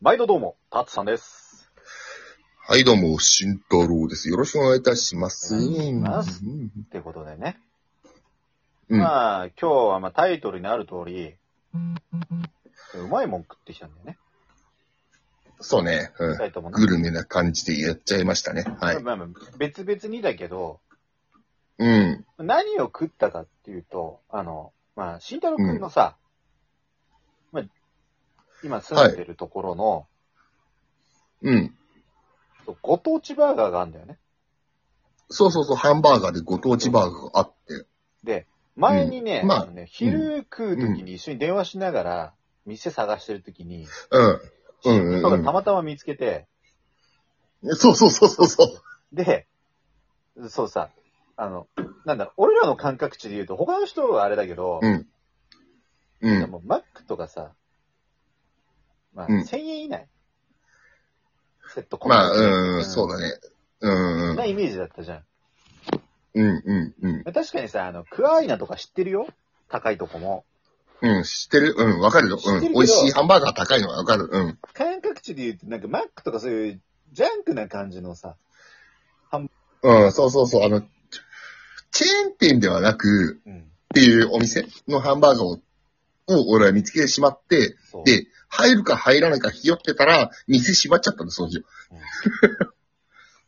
毎度どうも、タツさんです。はい、どうも、慎太郎です。よろしくお願いいたします。お願いしますうんってことでね。うんまあ、今日はまあタイトルにある通り、うまいもん食ってきたんだよね。そうね、うん二人ともね。グルメな感じでやっちゃいましたね。はい。まあまあ別々にだけど、うん。何を食ったかっていうと、あの、まあ、慎太郎くんのさ、まあ、今住んでるところの、うん。ご当地バーガーがあるんだよね。そうそうそう、ハンバーガーでご当地バーガーがあって。で、前にね、うんまああのね昼食う時に一緒に電話しながら、店探してる時に、うん。うんたまたま見つけて、そうそうそうそうそう。で、そうさ、あの、なんだ、俺らの感覚値で言うと、他の人はあれだけど、うん。うん。マックとかさ、まあ、うん1000円以内。セット込まあ、うん、そうだね。うん。なイメージだったじゃん。うん、うん、うん。確かにさ、あの、クワイナとか知ってるよ？高いとこも。うん、知ってる？うん、わかるよ。うん。知ってるけど美味しいハンバーガー高いのはわかる。うん。感覚値で言うと、なんかマックとかそういうジャンクな感じのさ、うん、そうそうそう。あの、チェーン店ではなく、うん、っていうお店のハンバーガーを、を俺は見つけてしまって。で、入るか入らないかひよってたら、店閉まっちゃったんです、その日。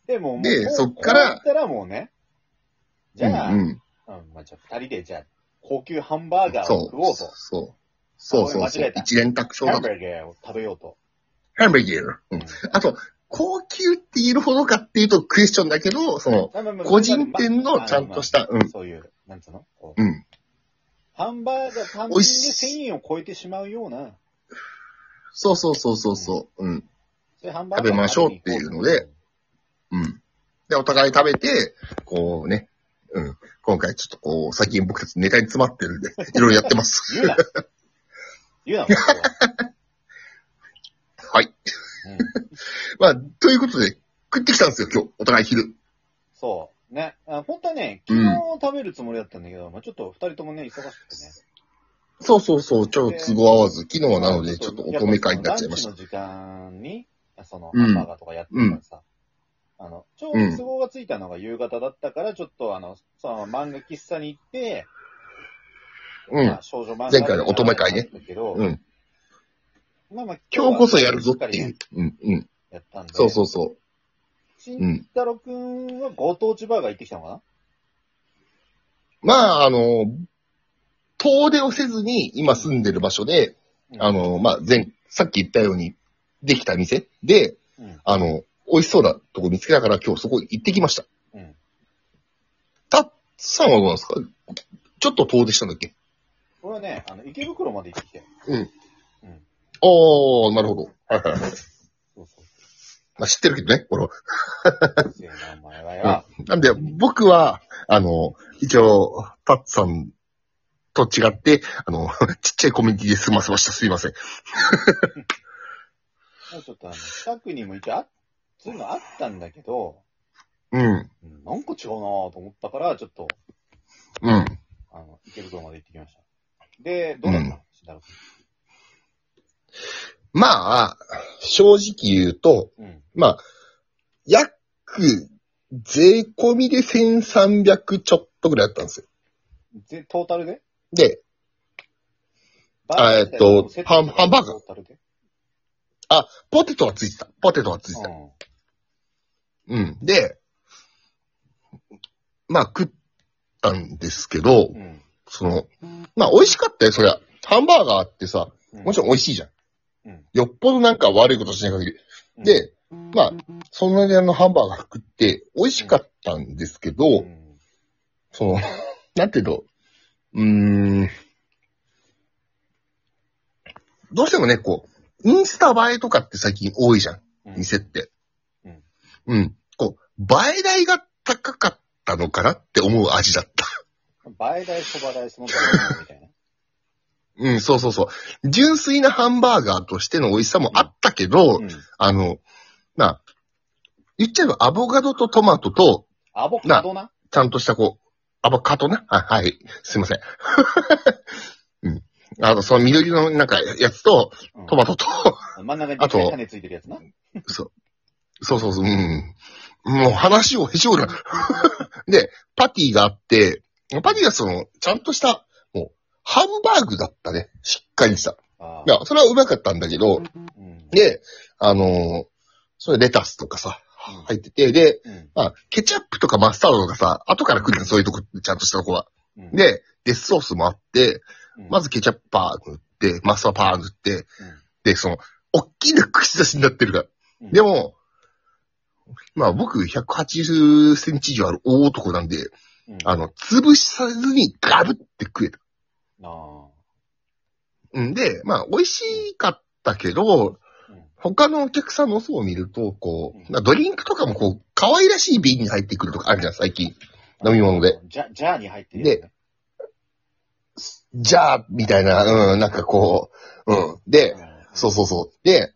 でも、もう、でそっからこうなったらもうね、じゃあ、うん、うん。うん、まあ、じゃあ二人で、じゃあ、高級ハンバーガーそうを食おうと。そう。そうそうそう一連卓勝ハンだと。バーガーを食べようと。ハンバーガー。うん。あと、高級って言えるほどかっていうとクエスチョンだけど、その、個人店のちゃんとした、うん。そういう、なんつうの？こううん。ハンバーガー単美品で味しい1000円を超えてしまうような、そうそうそうそうそう。うん。食べましょうっていうので、うん。で、お互い食べて、こうね、うん。今回ちょっとこう、最近僕たちネタに詰まってるんで、いろいろやってます。言うな。言うな、はい。うん まあ、ということで、食ってきたんですよ、今日。お互い昼。そう。ね。あ本当はね、昨日食べるつもりだったんだけど、まあちょっと二人ともね、忙しくてね。そうそうそう、ちょっと都合合わず、昨日はなので、ちょっと乙女会になっちゃいました。ランチの時間に、その、うんハンバーガーとかやってたからさ、あの、ちょうど都合がついたのが夕方だったから、ちょっとあの、その漫画喫茶に行って、うんまあ少女漫画前回の乙女会ね。うん。まあまあ今日こそやるぞっていう。うん、うん。やったんで。そうそうそ慎う。うん。太郎くんはご当地バーガー行ってきたのかまあ、あの、遠出をせずに、今住んでる場所で、なあ、の、まあ、前、さっき言ったように、できた店で、うん。うん。あの、美味しそうなとこ見つけたから今日そこ行ってきました。うん。たっさんはどうなんですか？ちょっと遠出したんだっけ？これはね、あの、池袋まで行ってきて。うん。うん。ああ、なるほど。はいはいはい。まあ、知ってるけどね、俺は。ですよね、お前はよ。なんで、僕は、あの、一応、タッツさんと違って、あの、ちっちゃいコミュニティで済ませました。すいません。ちょっとあの、近くにも一応あ、そういうのあったんだけど、うん。うん、なんか違うなぁと思ったから、ちょっと、うん。あの、池袋まで行ってきました。で、どうだったの、うんまあ、正直言うと。まあ、約、税込みで1300ちょっとぐらいだったんですよ。で、トータルで？で、あえっとハンハンバーガートータルで？あ、ポテトはついてた。ポテトはついてた。うん。うん。で、まあ食ったんですけど、うん。その、まあ美味しかったよ、そりゃ。ハンバーガーってさ、うん。もちろん美味しいじゃん。うんよっぽどなんか悪いことしない限り。うん、で、まあ、そんなにあのハンバーガー食って美味しかったんですけど、うん、その、なんていうの、うーん、どうしてもね、こう、インスタ映えとかって最近多いじゃん、うん、店って。うん。うん。こう、映え代が高かったのかなって思う味だった。倍代、そば代、その倍みたいな。うん、そうそうそう。純粋なハンバーガーとしての美味しさもあったけど、うん。あの、まあ、言っちゃえばアボカドとトマトと、アボカドな？ちゃんとしたこう、アボカドな？あはい、すいません。うん。あと、その緑のなんかやつと、うんトマトと、真ん中にあと種ついてるやつな？そう。そうそうそう、うん。もう話をへし折る。で、パティがあって、パティがその、ちゃんとした、もう、ハンバーグだったね。しっかりした。あいや、それはうまかったんだけど、うん。で、あのーそれレタスとかさ、入ってて、で、うん。まあ、ケチャップとかマスタードとかさ、後から来るのそういうとこ、ちゃんとしたとこは。うん、で、デスソースもあって、うん、まずケチャップパー塗って、マスタードパー塗って、うん、で、その、おっきな串刺しになってるから。うん。でも、まあ僕180センチ以上ある大男なんで、うん、あの、潰さずにガブって食えた。あ。ん。で、まあ美味しかったけど、他のお客さんの層を見ると、こうドリンクとかもこう、可愛らしい瓶に入ってくるとかあるじゃん、最近。飲み物で。ジャ、ジャーに入ってるやつね。じゃあ、みたいな、うん、なんかこう、うん。で、そうそうそう。で、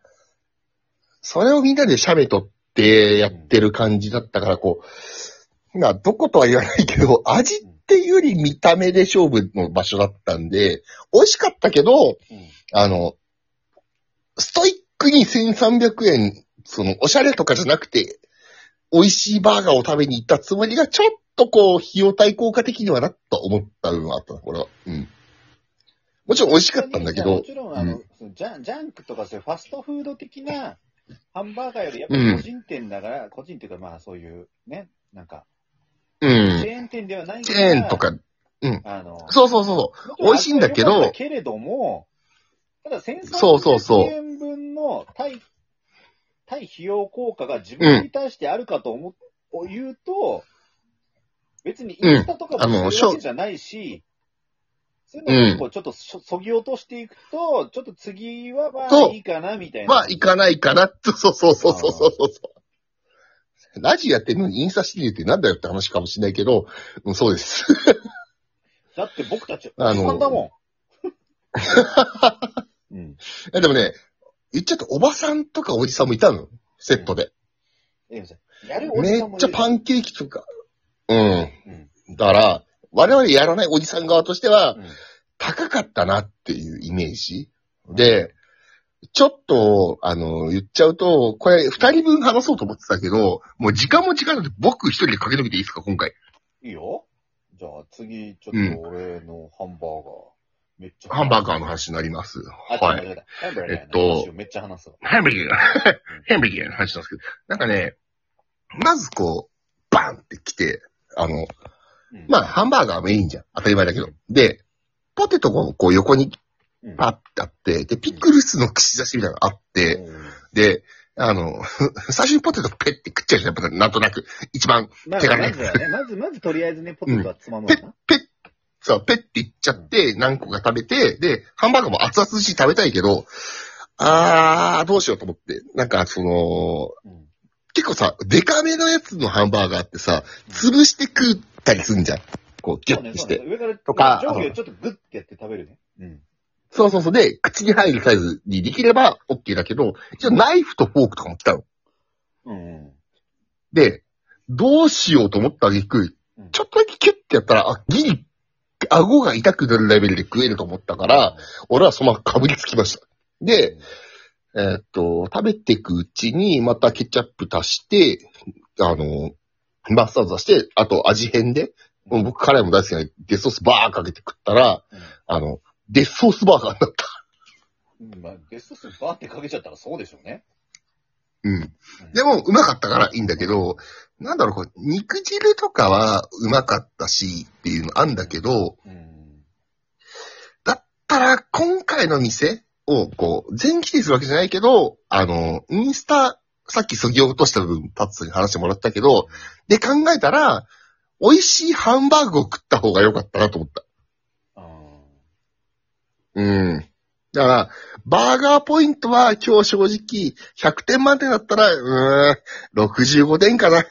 それをみんなでシャベ取ってやってる感じだったから、こう、まあ、どことは言わないけど、味っていうより見た目で勝負の場所だったんで、美味しかったけど、うん。あの、ストイックに1300円、その、おしゃれとかじゃなくて、美味しいバーガーを食べに行ったつもりが、ちょっとこう、費用対効果的にはなと思った部分はあったな、これは。うん。もちろん美味しかったんだけども、ちろん、あの、うんジャン、ジャンクとかそういうファストフード的なハンバーガーより、やっぱり個人店だから、個人っていうかまあそういう、ね、なんか、うチェん。ーン店ではないチェーンと。か、あの、そうそうそうそう。美味しいんだけどけれども、ただそうそうそう1300円分の対、対費用効果が自分に対してあるかと思う、を言うと、別にインスタとかうんあのもするわけじゃないし、そういうのを結構ちょっとそそぎ落としていくと、ちょっと次はまそうあいいかなみたいな。まあ、行かないかな、と、そうそうそうそうそうそう。ラジオやってるのにインスタしてるってなんだよって話かもしれないけど、うん、そうです。だって僕たち、あのおじさんだもん。うん。えでもね、言っちゃったおばさんとかおじさんもいたの。セットで。ええやるおじめさんもいるっちゃパンケーキとか。うん。うん。だから、我々やらないおじさん側としては、うん高かったなっていうイメージ。で、ちょっと、あの、言っちゃうと、これ二人分話そうと思ってたけど、もう時間も時間なんで僕一人で駆け抜けていいですか、今回。いいよ。じゃあ次、ちょっと俺のハンバーガー、めっちゃ。ハンバーガーの話になります。あ、は。はいえっとめっちゃ話すわ。ハンバーガー、ハンバーガーの話なんですけど、なんかね、まずこう、バンって来て、あの、うんまあ、ハンバーガーメインじゃん。当たり前だけど。で、ポテトがこう横にうんパッてあって、で、ピクルスの串刺しみたいなのがあって、うんで、あの、最初にポテトペッて食っちゃうじゃん、なんとなく。一番、まあ、手軽なまずはね、まず、まずとりあえずね、ポテトはつまむわな。そう、ペッていっちゃって、何個か食べて、で、ハンバーガーも熱々し食べたいけど、あー、どうしようと思って。なんか、その、うん結構さ、デカめのやつのハンバーガーってさ、潰して食ったりすんじゃん。こう、ギュそうね、ッてして。そうね。上から、とか上下をちょっとグッてやって食べるね。うん。そうそうそう。で、口に入るサイズにできれば OK だけど、一応ナイフとフォークとかも来たの。うん。で、どうしようと思ったあげく、うんちょっとだけキュッてやったら、あ、ギリ、顎が痛くなるレベルで食えると思ったから、、俺はそのままかぶりつきました。で、えーっと、食べていくうちに、またケチャップ足して、あの、マスタード足して、あと味変で、もう僕辛いも大好きなデスソースバーかけて食ったら、あの、デスソースバーガーになった。まあ、ベストスバーってかけちゃったらそうでしょうね。うんでも、うまかったからいいんだけど、なんだろう、こう肉汁とかはうまかったし、っていうのあんだけど、うん。ただ、今回の店を、こう、全規定するわけじゃないけど、あの、インスタ、さっきそぎ落とした部分、タッツに話してもらったけど、で考えたら、美味しいハンバーグを食った方が良かったなと思った。あうん。だから、バーガーポイントは今日正直、100点満点だったら、うーん、65点かな。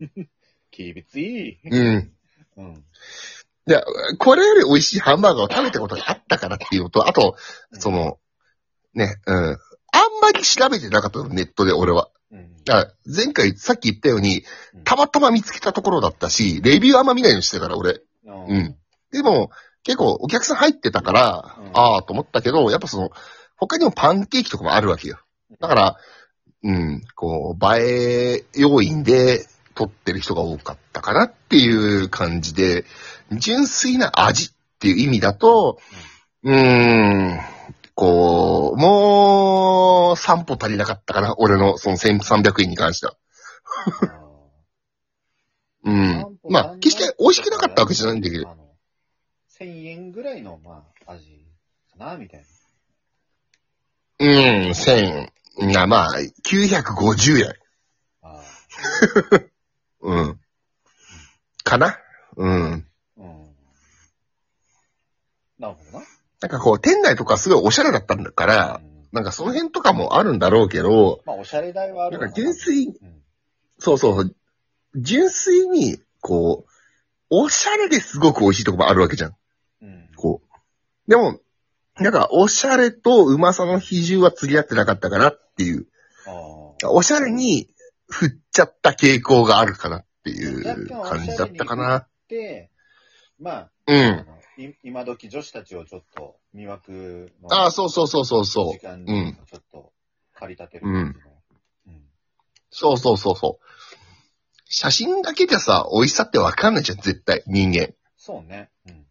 ーきびつい。うん。うん。で、これより美味しいハンバーガーを食べたことがあったからっていうのと、あと、その、ね、うん。あんまり調べてなかったの、ネットで俺は。うん、だから前回さっき言ったようにうん、たまたま見つけたところだったし、レビューあんま見ないようにしてたから俺。うん。うんでも、結構お客さん入ってたから、うんああと思ったけど、やっぱその、他にもパンケーキとかもあるわけよ。だから、うん、こう、映え要因で撮ってる人が多かったかなっていう感じで、純粋な味っていう意味だと、うーん、こう、もう、3歩足りなかったかな。俺のその1300円に関しては。うん。まあ、決して美味しくなかったわけじゃないんだけど。あの、1000円ぐらいの、まあ、味かな、みたいうん、1000円。まあ、950円。な。ああうん。かな？うん。うん。なるほどな。なんかこう、店内とかすごいおしゃれだったんだから、うんなんかその辺とかもあるんだろうけど、まあ、おしゃれ代はあるなんか純粋、うん。そうそう、純粋に、こう、おしゃれですごく美味しいとこもあるわけじゃん。うん。こう。でも、なんか、おしゃれとうまさの比重は釣り合ってなかったかなっていう。ああ。おしゃれに振っちゃった傾向があるかなっていう感じだったかな。で、まあ、あうん。今時女子たちをちょっと魅惑のああ、そうそうそうそうそう時。間にうんちょっと駆り立てる感じの。うん。そうそうそうそう。写真だけじゃさ、美味しさってわかんないじゃん、絶対、人間。そうね。うん。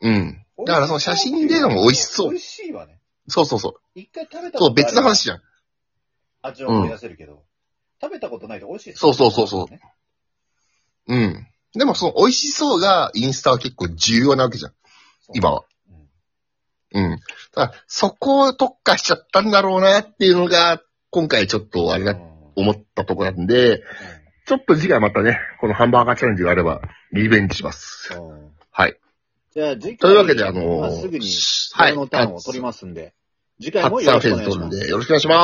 うん。だからその写真でのも美味しそう美。味しいわね。そうそうそう。一回食べたそう、別の話じゃん。味を思い出せるけど、食べたことないと美味しいですそうそうそうそうねうん。でもその美味しそうがインスタは結構重要なわけじゃん、今は。うんうん。だそこを特化しちゃったんだろうなっていうのが、今回ちょっとあれだ、うん思ったとこなんで、ちょっと次回またね、このハンバーガーチャレンジがあれば、リベンジします。はい。じゃあ次回、というわけで、あのーまあすぐに、はいこのターンを取りますんで、次回も初よろしくお願いします取るん。で、よろしくお願いします。